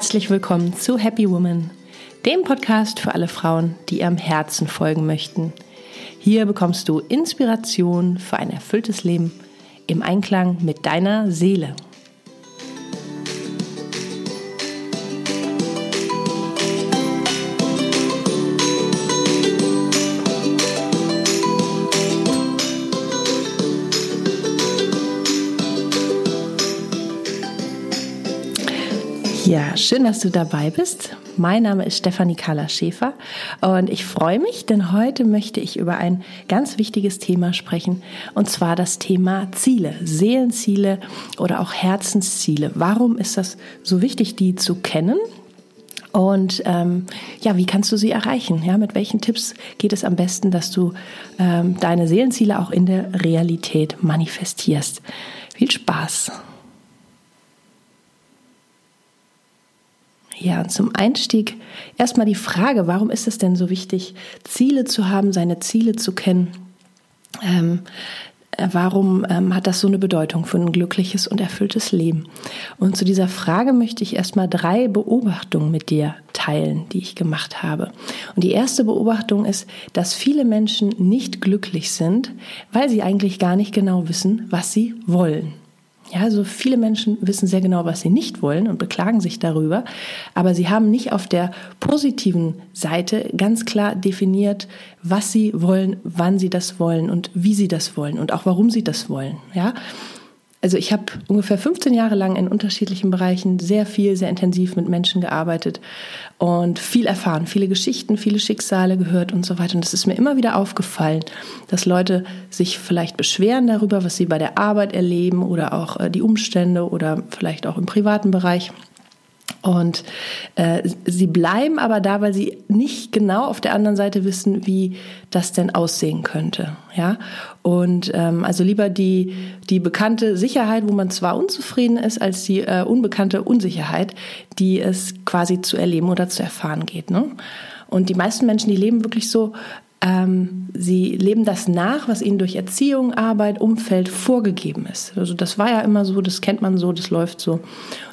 Herzlich willkommen zu Happy Woman, dem Podcast für alle Frauen, die ihrem Herzen folgen möchten. Hier bekommst du Inspiration für ein erfülltes Leben im Einklang mit deiner Seele. Ja, schön, dass du dabei bist. Mein Name ist Stefanie Kalla Schäfer und ich freue mich, denn heute möchte ich über ein ganz wichtiges Thema sprechen und zwar das Thema Ziele, Seelenziele oder auch Herzensziele. Warum ist das so wichtig, die zu kennen? Und ähm, ja, wie kannst du sie erreichen? Ja, mit welchen Tipps geht es am besten, dass du ähm, deine Seelenziele auch in der Realität manifestierst? Viel Spaß! Ja, zum Einstieg erstmal die Frage, warum ist es denn so wichtig, Ziele zu haben, seine Ziele zu kennen? Ähm, äh, warum ähm, hat das so eine Bedeutung für ein glückliches und erfülltes Leben? Und zu dieser Frage möchte ich erstmal drei Beobachtungen mit dir teilen, die ich gemacht habe. Und die erste Beobachtung ist, dass viele Menschen nicht glücklich sind, weil sie eigentlich gar nicht genau wissen, was sie wollen. Ja, so viele Menschen wissen sehr genau, was sie nicht wollen und beklagen sich darüber, aber sie haben nicht auf der positiven Seite ganz klar definiert, was sie wollen, wann sie das wollen und wie sie das wollen und auch warum sie das wollen. Ja, also ich habe ungefähr 15 Jahre lang in unterschiedlichen Bereichen sehr viel, sehr intensiv mit Menschen gearbeitet und viel erfahren, viele Geschichten, viele Schicksale gehört und so weiter. Und es ist mir immer wieder aufgefallen, dass Leute sich vielleicht beschweren darüber, was sie bei der Arbeit erleben oder auch äh, die Umstände oder vielleicht auch im privaten Bereich. Und äh, sie bleiben aber da, weil sie nicht genau auf der anderen Seite wissen, wie das denn aussehen könnte. Ja, und ähm, also lieber die die bekannte Sicherheit, wo man zwar unzufrieden ist, als die äh, unbekannte Unsicherheit, die es quasi zu erleben oder zu erfahren geht. Ne? Und die meisten Menschen, die leben wirklich so, ähm, sie leben das nach, was ihnen durch Erziehung, Arbeit, Umfeld vorgegeben ist. Also das war ja immer so, das kennt man so, das läuft so. Und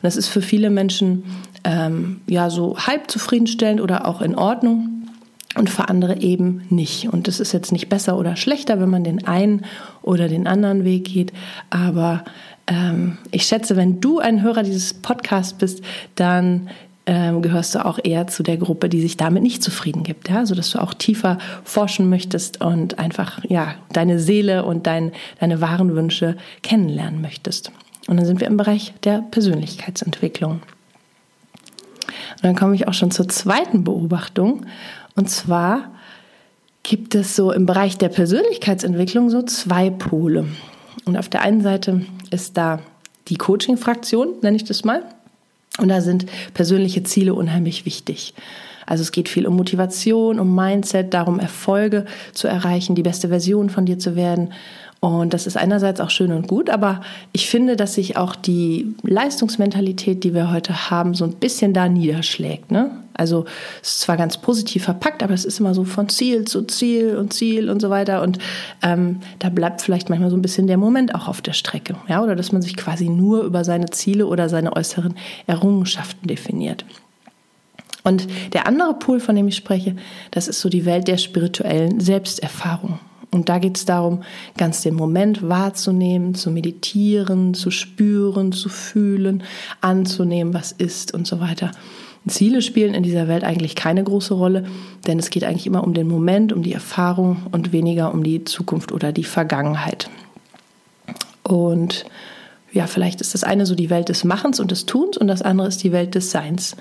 das ist für viele Menschen ähm, ja so halb zufriedenstellend oder auch in Ordnung und für andere eben nicht. Und das ist jetzt nicht besser oder schlechter, wenn man den einen oder den anderen Weg geht, aber ähm, ich schätze, wenn du ein Hörer dieses Podcasts bist, dann ähm, gehörst du auch eher zu der Gruppe, die sich damit nicht zufrieden gibt, ja, so dass du auch tiefer forschen möchtest und einfach ja deine Seele und dein, deine wahren Wünsche kennenlernen möchtest. Und dann sind wir im Bereich der Persönlichkeitsentwicklung. Und dann komme ich auch schon zur zweiten Beobachtung. Und zwar gibt es so im Bereich der Persönlichkeitsentwicklung so zwei Pole. Und auf der einen Seite ist da die Coaching-Fraktion, nenne ich das mal. Und da sind persönliche Ziele unheimlich wichtig. Also es geht viel um Motivation, um Mindset, darum Erfolge zu erreichen, die beste Version von dir zu werden. Und das ist einerseits auch schön und gut, aber ich finde, dass sich auch die Leistungsmentalität, die wir heute haben, so ein bisschen da niederschlägt. Ne? Also es ist zwar ganz positiv verpackt, aber es ist immer so von Ziel zu Ziel und Ziel und so weiter. Und ähm, da bleibt vielleicht manchmal so ein bisschen der Moment auch auf der Strecke. Ja? Oder dass man sich quasi nur über seine Ziele oder seine äußeren Errungenschaften definiert. Und der andere Pol, von dem ich spreche, das ist so die Welt der spirituellen Selbsterfahrung. Und da geht es darum, ganz den Moment wahrzunehmen, zu meditieren, zu spüren, zu fühlen, anzunehmen, was ist und so weiter. Ziele spielen in dieser Welt eigentlich keine große Rolle, denn es geht eigentlich immer um den Moment, um die Erfahrung und weniger um die Zukunft oder die Vergangenheit. Und ja, vielleicht ist das eine so die Welt des Machens und des Tuns und das andere ist die Welt des Seins.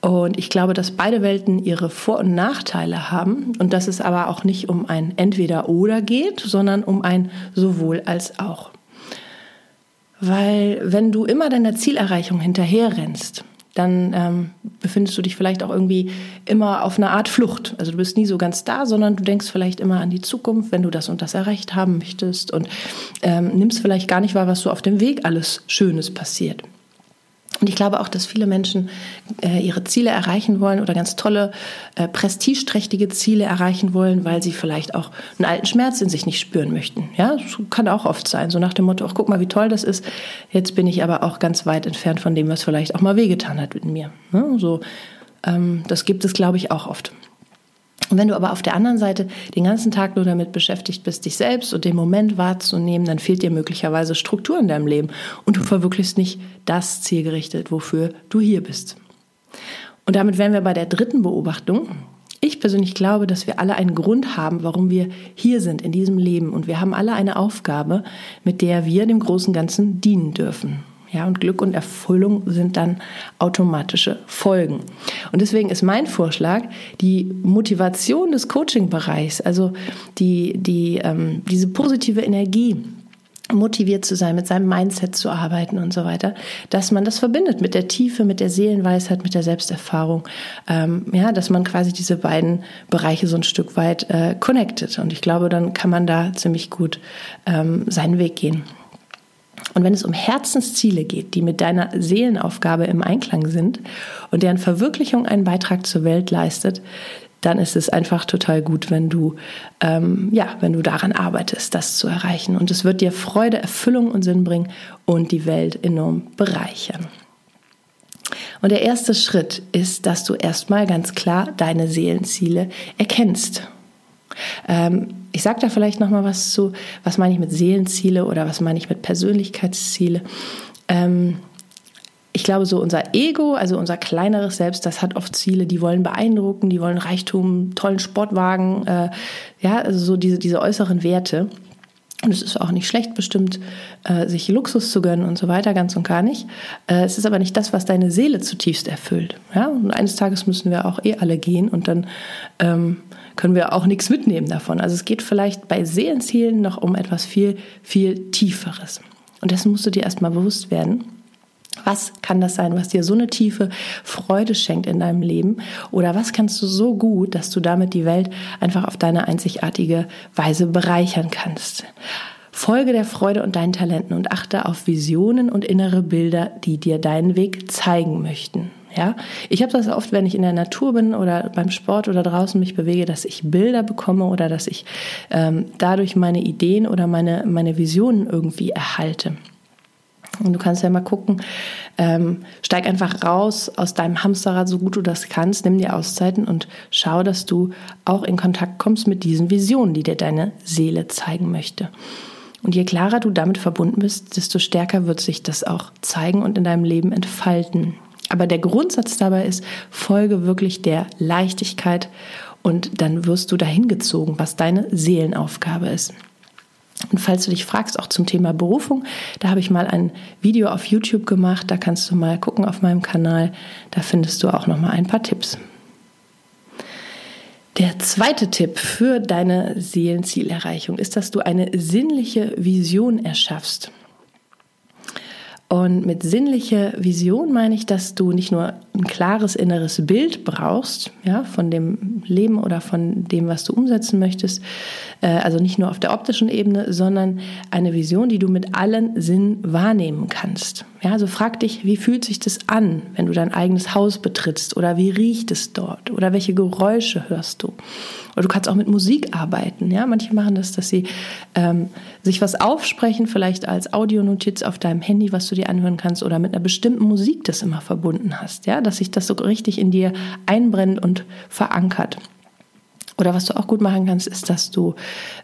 Und ich glaube, dass beide Welten ihre Vor- und Nachteile haben und dass es aber auch nicht um ein Entweder-Oder geht, sondern um ein sowohl als auch. Weil wenn du immer deiner Zielerreichung hinterherrennst, dann ähm, befindest du dich vielleicht auch irgendwie immer auf einer Art Flucht. Also du bist nie so ganz da, sondern du denkst vielleicht immer an die Zukunft, wenn du das und das erreicht haben möchtest und ähm, nimmst vielleicht gar nicht wahr, was so auf dem Weg alles Schönes passiert. Und ich glaube auch, dass viele Menschen äh, ihre Ziele erreichen wollen oder ganz tolle, äh, prestigeträchtige Ziele erreichen wollen, weil sie vielleicht auch einen alten Schmerz in sich nicht spüren möchten. Ja, das kann auch oft sein. So nach dem Motto, ach guck mal, wie toll das ist. Jetzt bin ich aber auch ganz weit entfernt von dem, was vielleicht auch mal wehgetan hat mit mir. Ne? So, ähm, das gibt es, glaube ich, auch oft. Und wenn du aber auf der anderen Seite den ganzen Tag nur damit beschäftigt bist, dich selbst und den Moment wahrzunehmen, dann fehlt dir möglicherweise Struktur in deinem Leben und du verwirklichst nicht das Ziel gerichtet, wofür du hier bist. Und damit wären wir bei der dritten Beobachtung. Ich persönlich glaube, dass wir alle einen Grund haben, warum wir hier sind in diesem Leben und wir haben alle eine Aufgabe, mit der wir dem großen Ganzen dienen dürfen. Ja, und Glück und Erfüllung sind dann automatische Folgen. Und deswegen ist mein Vorschlag, die Motivation des Coaching-Bereichs, also die, die, ähm, diese positive Energie, motiviert zu sein, mit seinem Mindset zu arbeiten und so weiter, dass man das verbindet mit der Tiefe, mit der Seelenweisheit, mit der Selbsterfahrung, ähm, ja, dass man quasi diese beiden Bereiche so ein Stück weit äh, connected. Und ich glaube, dann kann man da ziemlich gut ähm, seinen Weg gehen. Und wenn es um Herzensziele geht, die mit deiner Seelenaufgabe im Einklang sind und deren Verwirklichung einen Beitrag zur Welt leistet, dann ist es einfach total gut, wenn du, ähm, ja, wenn du daran arbeitest, das zu erreichen. Und es wird dir Freude, Erfüllung und Sinn bringen und die Welt enorm bereichern. Und der erste Schritt ist, dass du erstmal ganz klar deine Seelenziele erkennst. Ähm, ich sage da vielleicht noch mal was zu, was meine ich mit Seelenziele oder was meine ich mit Persönlichkeitsziele. Ähm, ich glaube, so unser Ego, also unser kleineres Selbst, das hat oft Ziele, die wollen beeindrucken, die wollen Reichtum, tollen Sportwagen, äh, ja, also so diese, diese äußeren Werte. Und es ist auch nicht schlecht, bestimmt äh, sich Luxus zu gönnen und so weiter, ganz und gar nicht. Äh, es ist aber nicht das, was deine Seele zutiefst erfüllt. Ja? Und eines Tages müssen wir auch eh alle gehen und dann ähm, können wir auch nichts mitnehmen davon. Also es geht vielleicht bei Seelenzielen noch um etwas viel, viel Tieferes. Und dessen musst du dir erstmal bewusst werden. Was kann das sein, was dir so eine tiefe Freude schenkt in deinem Leben? Oder was kannst du so gut, dass du damit die Welt einfach auf deine einzigartige Weise bereichern kannst? Folge der Freude und deinen Talenten und achte auf Visionen und innere Bilder, die dir deinen Weg zeigen möchten. Ja, ich habe das oft, wenn ich in der Natur bin oder beim Sport oder draußen mich bewege, dass ich Bilder bekomme oder dass ich ähm, dadurch meine Ideen oder meine, meine Visionen irgendwie erhalte. Und du kannst ja mal gucken, ähm, steig einfach raus aus deinem Hamsterrad, so gut du das kannst, nimm dir Auszeiten und schau, dass du auch in Kontakt kommst mit diesen Visionen, die dir deine Seele zeigen möchte. Und je klarer du damit verbunden bist, desto stärker wird sich das auch zeigen und in deinem Leben entfalten. Aber der Grundsatz dabei ist, folge wirklich der Leichtigkeit und dann wirst du dahin gezogen, was deine Seelenaufgabe ist. Und falls du dich fragst, auch zum Thema Berufung, da habe ich mal ein Video auf YouTube gemacht, da kannst du mal gucken auf meinem Kanal, da findest du auch noch mal ein paar Tipps. Der zweite Tipp für deine Seelenzielerreichung ist, dass du eine sinnliche Vision erschaffst. Und mit sinnlicher Vision meine ich, dass du nicht nur ein klares inneres Bild brauchst, ja, von dem Leben oder von dem, was du umsetzen möchtest, äh, also nicht nur auf der optischen Ebene, sondern eine Vision, die du mit allen Sinnen wahrnehmen kannst. Ja, also frag dich, wie fühlt sich das an, wenn du dein eigenes Haus betrittst oder wie riecht es dort oder welche Geräusche hörst du? Oder du kannst auch mit Musik arbeiten. Ja, manche machen das, dass sie ähm, sich was aufsprechen, vielleicht als Audionotiz auf deinem Handy, was du dir anhören kannst, oder mit einer bestimmten Musik das immer verbunden hast. Ja, dass sich das so richtig in dir einbrennt und verankert. Oder was du auch gut machen kannst, ist, dass du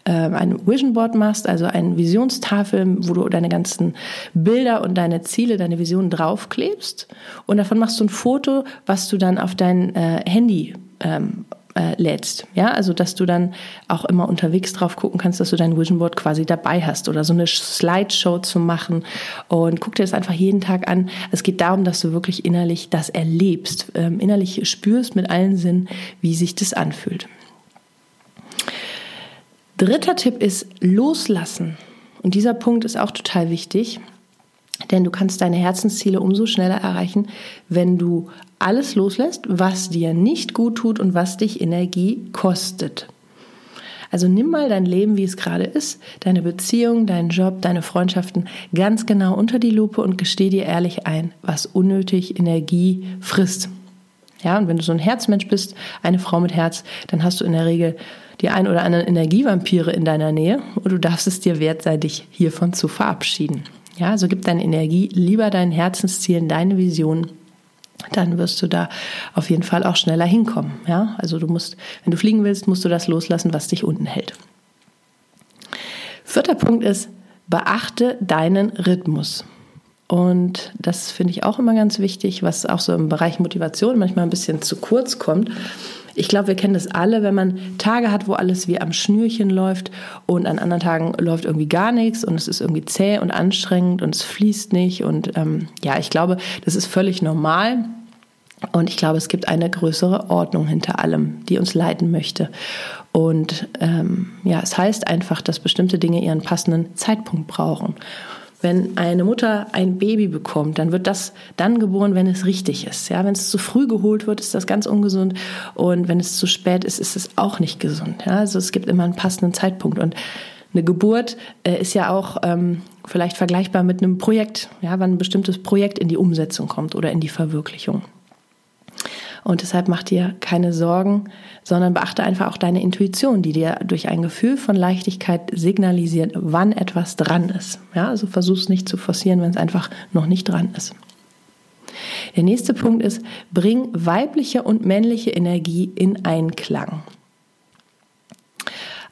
äh, ein Vision Board machst, also eine Visionstafel, wo du deine ganzen Bilder und deine Ziele, deine Visionen draufklebst. Und davon machst du ein Foto, was du dann auf dein äh, Handy ähm, äh, lädst. Ja, also dass du dann auch immer unterwegs drauf gucken kannst, dass du dein Vision Board quasi dabei hast oder so eine Slideshow zu machen und guck dir das einfach jeden Tag an. Es geht darum, dass du wirklich innerlich das erlebst, ähm, innerlich spürst mit allen Sinnen, wie sich das anfühlt. Dritter Tipp ist loslassen. Und dieser Punkt ist auch total wichtig. Denn du kannst deine Herzensziele umso schneller erreichen, wenn du alles loslässt, was dir nicht gut tut und was dich Energie kostet. Also nimm mal dein Leben, wie es gerade ist, deine Beziehung, deinen Job, deine Freundschaften ganz genau unter die Lupe und gesteh dir ehrlich ein, was unnötig Energie frisst. Ja, und wenn du so ein Herzmensch bist, eine Frau mit Herz, dann hast du in der Regel die ein oder anderen Energievampire in deiner Nähe und du darfst es dir wert sein, dich hiervon zu verabschieden. Ja, also gib deine Energie lieber deinen Herzenszielen, deine Vision dann wirst du da auf jeden Fall auch schneller hinkommen. Ja, also du musst, wenn du fliegen willst, musst du das loslassen, was dich unten hält. Vierter Punkt ist, beachte deinen Rhythmus. Und das finde ich auch immer ganz wichtig, was auch so im Bereich Motivation manchmal ein bisschen zu kurz kommt. Ich glaube, wir kennen das alle, wenn man Tage hat, wo alles wie am Schnürchen läuft und an anderen Tagen läuft irgendwie gar nichts und es ist irgendwie zäh und anstrengend und es fließt nicht. Und ähm, ja, ich glaube, das ist völlig normal. Und ich glaube, es gibt eine größere Ordnung hinter allem, die uns leiten möchte. Und ähm, ja, es heißt einfach, dass bestimmte Dinge ihren passenden Zeitpunkt brauchen. Wenn eine Mutter ein Baby bekommt, dann wird das dann geboren, wenn es richtig ist. Ja, wenn es zu früh geholt wird, ist das ganz ungesund. Und wenn es zu spät ist, ist es auch nicht gesund. Ja, also es gibt immer einen passenden Zeitpunkt. Und eine Geburt äh, ist ja auch ähm, vielleicht vergleichbar mit einem Projekt, ja, wann ein bestimmtes Projekt in die Umsetzung kommt oder in die Verwirklichung. Und deshalb mach dir keine Sorgen, sondern beachte einfach auch deine Intuition, die dir durch ein Gefühl von Leichtigkeit signalisiert, wann etwas dran ist. Ja, also versuch es nicht zu forcieren, wenn es einfach noch nicht dran ist. Der nächste Punkt ist, bring weibliche und männliche Energie in Einklang.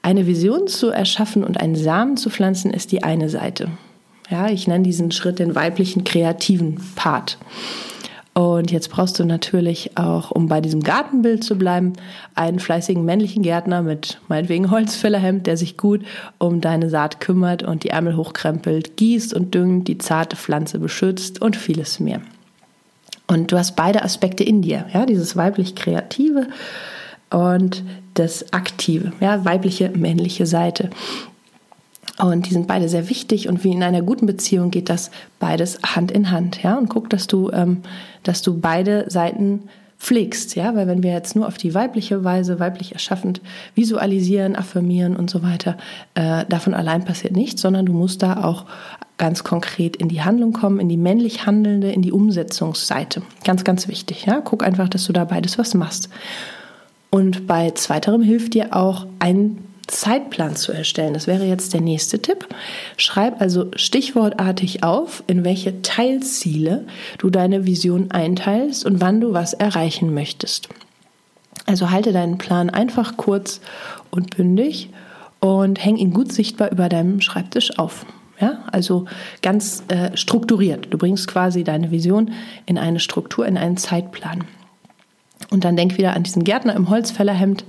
Eine Vision zu erschaffen und einen Samen zu pflanzen ist die eine Seite. Ja, ich nenne diesen Schritt den weiblichen kreativen Part. Und jetzt brauchst du natürlich auch, um bei diesem Gartenbild zu bleiben, einen fleißigen männlichen Gärtner mit meinetwegen Holzfällerhemd, der sich gut um deine Saat kümmert und die Ärmel hochkrempelt, gießt und düngt, die zarte Pflanze beschützt und vieles mehr. Und du hast beide Aspekte in dir, ja, dieses weiblich Kreative und das Aktive, ja, weibliche, männliche Seite. Und die sind beide sehr wichtig und wie in einer guten Beziehung geht das beides Hand in Hand, ja. Und guck, dass du, ähm, dass du beide Seiten pflegst, ja, weil wenn wir jetzt nur auf die weibliche Weise, weiblich erschaffend visualisieren, affirmieren und so weiter, äh, davon allein passiert nichts, sondern du musst da auch ganz konkret in die Handlung kommen, in die männlich Handelnde, in die Umsetzungsseite. Ganz, ganz wichtig, ja. Guck einfach, dass du da beides was machst. Und bei zweiterem hilft dir auch ein Zeitplan zu erstellen. Das wäre jetzt der nächste Tipp. Schreib also stichwortartig auf, in welche Teilziele du deine Vision einteilst und wann du was erreichen möchtest. Also halte deinen Plan einfach kurz und bündig und häng ihn gut sichtbar über deinem Schreibtisch auf. Ja, also ganz äh, strukturiert. Du bringst quasi deine Vision in eine Struktur, in einen Zeitplan. Und dann denk wieder an diesen Gärtner im Holzfällerhemd,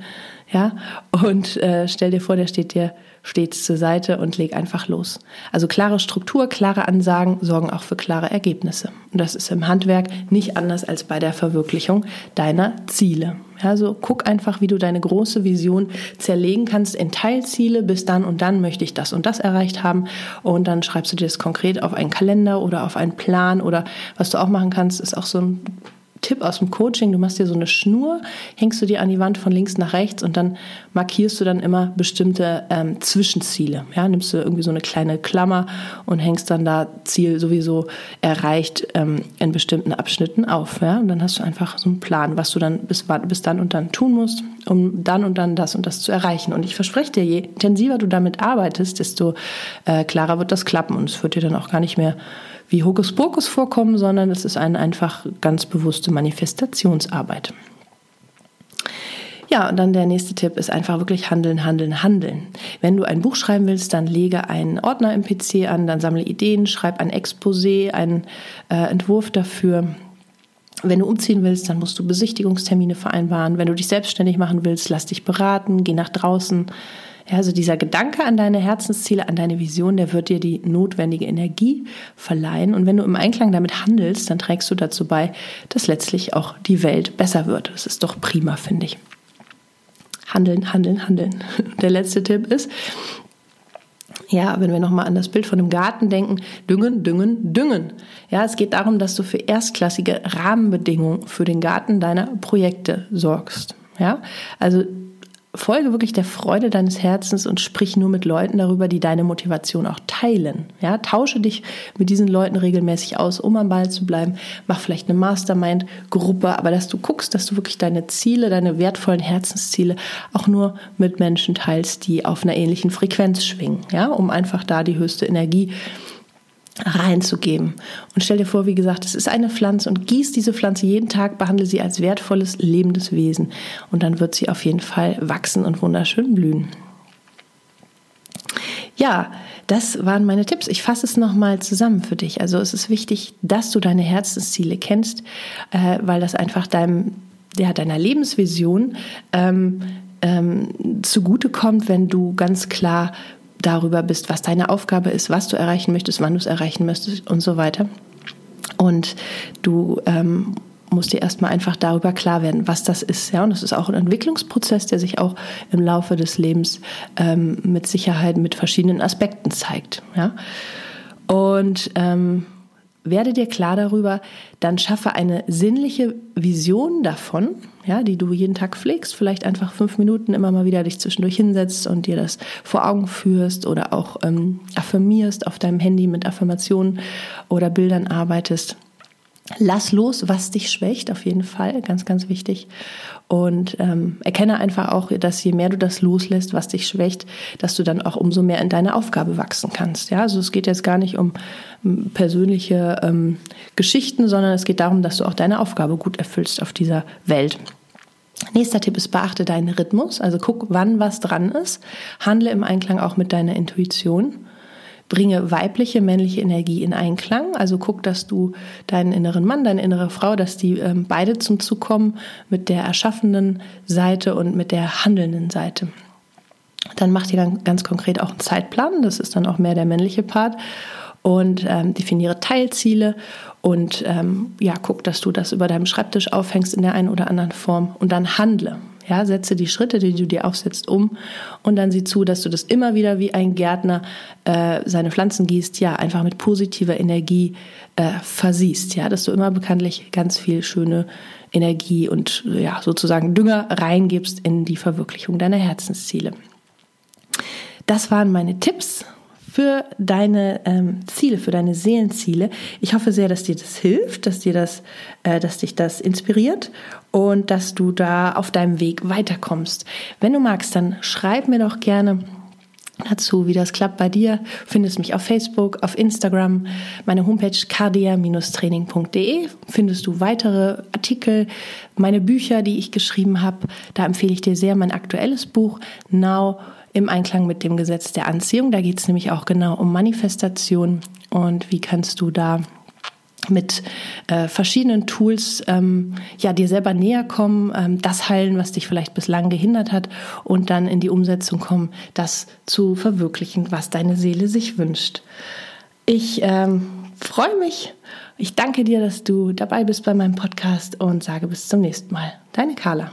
ja, und äh, stell dir vor, der steht dir stets zur Seite und leg einfach los. Also klare Struktur, klare Ansagen sorgen auch für klare Ergebnisse. Und das ist im Handwerk nicht anders als bei der Verwirklichung deiner Ziele. Also guck einfach, wie du deine große Vision zerlegen kannst in Teilziele. Bis dann und dann möchte ich das und das erreicht haben. Und dann schreibst du dir das konkret auf einen Kalender oder auf einen Plan oder was du auch machen kannst, ist auch so ein Tipp aus dem Coaching, du machst dir so eine Schnur, hängst du dir an die Wand von links nach rechts und dann markierst du dann immer bestimmte ähm, Zwischenziele. Ja, nimmst du irgendwie so eine kleine Klammer und hängst dann da Ziel sowieso erreicht ähm, in bestimmten Abschnitten auf. Ja, und dann hast du einfach so einen Plan, was du dann bis, bis dann und dann tun musst, um dann und dann das und das zu erreichen. Und ich verspreche dir, je intensiver du damit arbeitest, desto äh, klarer wird das klappen und es wird dir dann auch gar nicht mehr wie Hokuspokus vorkommen, sondern es ist eine einfach ganz bewusste Manifestationsarbeit. Ja, und dann der nächste Tipp ist einfach wirklich handeln, handeln, handeln. Wenn du ein Buch schreiben willst, dann lege einen Ordner im PC an, dann sammle Ideen, schreib ein Exposé, einen äh, Entwurf dafür. Wenn du umziehen willst, dann musst du Besichtigungstermine vereinbaren. Wenn du dich selbstständig machen willst, lass dich beraten, geh nach draußen, also dieser Gedanke an deine Herzensziele, an deine Vision, der wird dir die notwendige Energie verleihen. Und wenn du im Einklang damit handelst, dann trägst du dazu bei, dass letztlich auch die Welt besser wird. Das ist doch prima, finde ich. Handeln, handeln, handeln. Der letzte Tipp ist, ja, wenn wir nochmal an das Bild von einem Garten denken, düngen, düngen, düngen. Ja, es geht darum, dass du für erstklassige Rahmenbedingungen für den Garten deiner Projekte sorgst. Ja, also folge wirklich der Freude deines Herzens und sprich nur mit Leuten darüber, die deine Motivation auch teilen. Ja, tausche dich mit diesen Leuten regelmäßig aus, um am Ball zu bleiben. Mach vielleicht eine Mastermind-Gruppe, aber dass du guckst, dass du wirklich deine Ziele, deine wertvollen Herzensziele auch nur mit Menschen teilst, die auf einer ähnlichen Frequenz schwingen. Ja, um einfach da die höchste Energie reinzugeben. Und stell dir vor, wie gesagt, es ist eine Pflanze und gieß diese Pflanze jeden Tag, behandle sie als wertvolles, lebendes Wesen. Und dann wird sie auf jeden Fall wachsen und wunderschön blühen. Ja, das waren meine Tipps. Ich fasse es nochmal zusammen für dich. Also es ist wichtig, dass du deine Herzensziele kennst, äh, weil das einfach deinem, ja, deiner Lebensvision ähm, ähm, zugutekommt, wenn du ganz klar darüber bist, was deine Aufgabe ist, was du erreichen möchtest, wann du es erreichen möchtest und so weiter. Und du ähm, musst dir erstmal einfach darüber klar werden, was das ist. Ja, und das ist auch ein Entwicklungsprozess, der sich auch im Laufe des Lebens ähm, mit Sicherheit mit verschiedenen Aspekten zeigt. Ja, und ähm, werde dir klar darüber, dann schaffe eine sinnliche Vision davon, ja, die du jeden Tag pflegst, vielleicht einfach fünf Minuten immer mal wieder dich zwischendurch hinsetzt und dir das vor Augen führst oder auch ähm, affirmierst auf deinem Handy mit Affirmationen oder Bildern arbeitest. Lass los, was dich schwächt, auf jeden Fall, ganz, ganz wichtig. Und ähm, erkenne einfach auch, dass je mehr du das loslässt, was dich schwächt, dass du dann auch umso mehr in deine Aufgabe wachsen kannst. Ja, also es geht jetzt gar nicht um persönliche ähm, Geschichten, sondern es geht darum, dass du auch deine Aufgabe gut erfüllst auf dieser Welt. Nächster Tipp ist, beachte deinen Rhythmus, also guck, wann was dran ist, handle im Einklang auch mit deiner Intuition bringe weibliche, männliche Energie in Einklang. Also guck, dass du deinen inneren Mann, deine innere Frau, dass die ähm, beide zum Zug kommen mit der erschaffenden Seite und mit der handelnden Seite. Dann mach dir ganz, ganz konkret auch einen Zeitplan. Das ist dann auch mehr der männliche Part und ähm, definiere Teilziele und ähm, ja, guck, dass du das über deinem Schreibtisch aufhängst in der einen oder anderen Form und dann handle. Ja, setze die Schritte, die du dir aufsetzt, um und dann sieh zu, dass du das immer wieder wie ein Gärtner äh, seine Pflanzen gießt, ja, einfach mit positiver Energie äh, versiehst, ja, dass du immer bekanntlich ganz viel schöne Energie und ja, sozusagen Dünger reingibst in die Verwirklichung deiner Herzensziele. Das waren meine Tipps für deine ähm, Ziele, für deine Seelenziele. Ich hoffe sehr, dass dir das hilft, dass dir das, äh, dass dich das inspiriert und dass du da auf deinem Weg weiterkommst. Wenn du magst, dann schreib mir doch gerne dazu, wie das klappt bei dir. Findest mich auf Facebook, auf Instagram, meine Homepage cardia-training.de. Findest du weitere Artikel, meine Bücher, die ich geschrieben habe. Da empfehle ich dir sehr mein aktuelles Buch Now im Einklang mit dem Gesetz der Anziehung. Da geht es nämlich auch genau um Manifestation und wie kannst du da mit äh, verschiedenen Tools ähm, ja dir selber näher kommen, ähm, das heilen, was dich vielleicht bislang gehindert hat und dann in die Umsetzung kommen, das zu verwirklichen, was deine Seele sich wünscht. Ich ähm, freue mich. Ich danke dir, dass du dabei bist bei meinem Podcast und sage bis zum nächsten Mal. Deine Carla.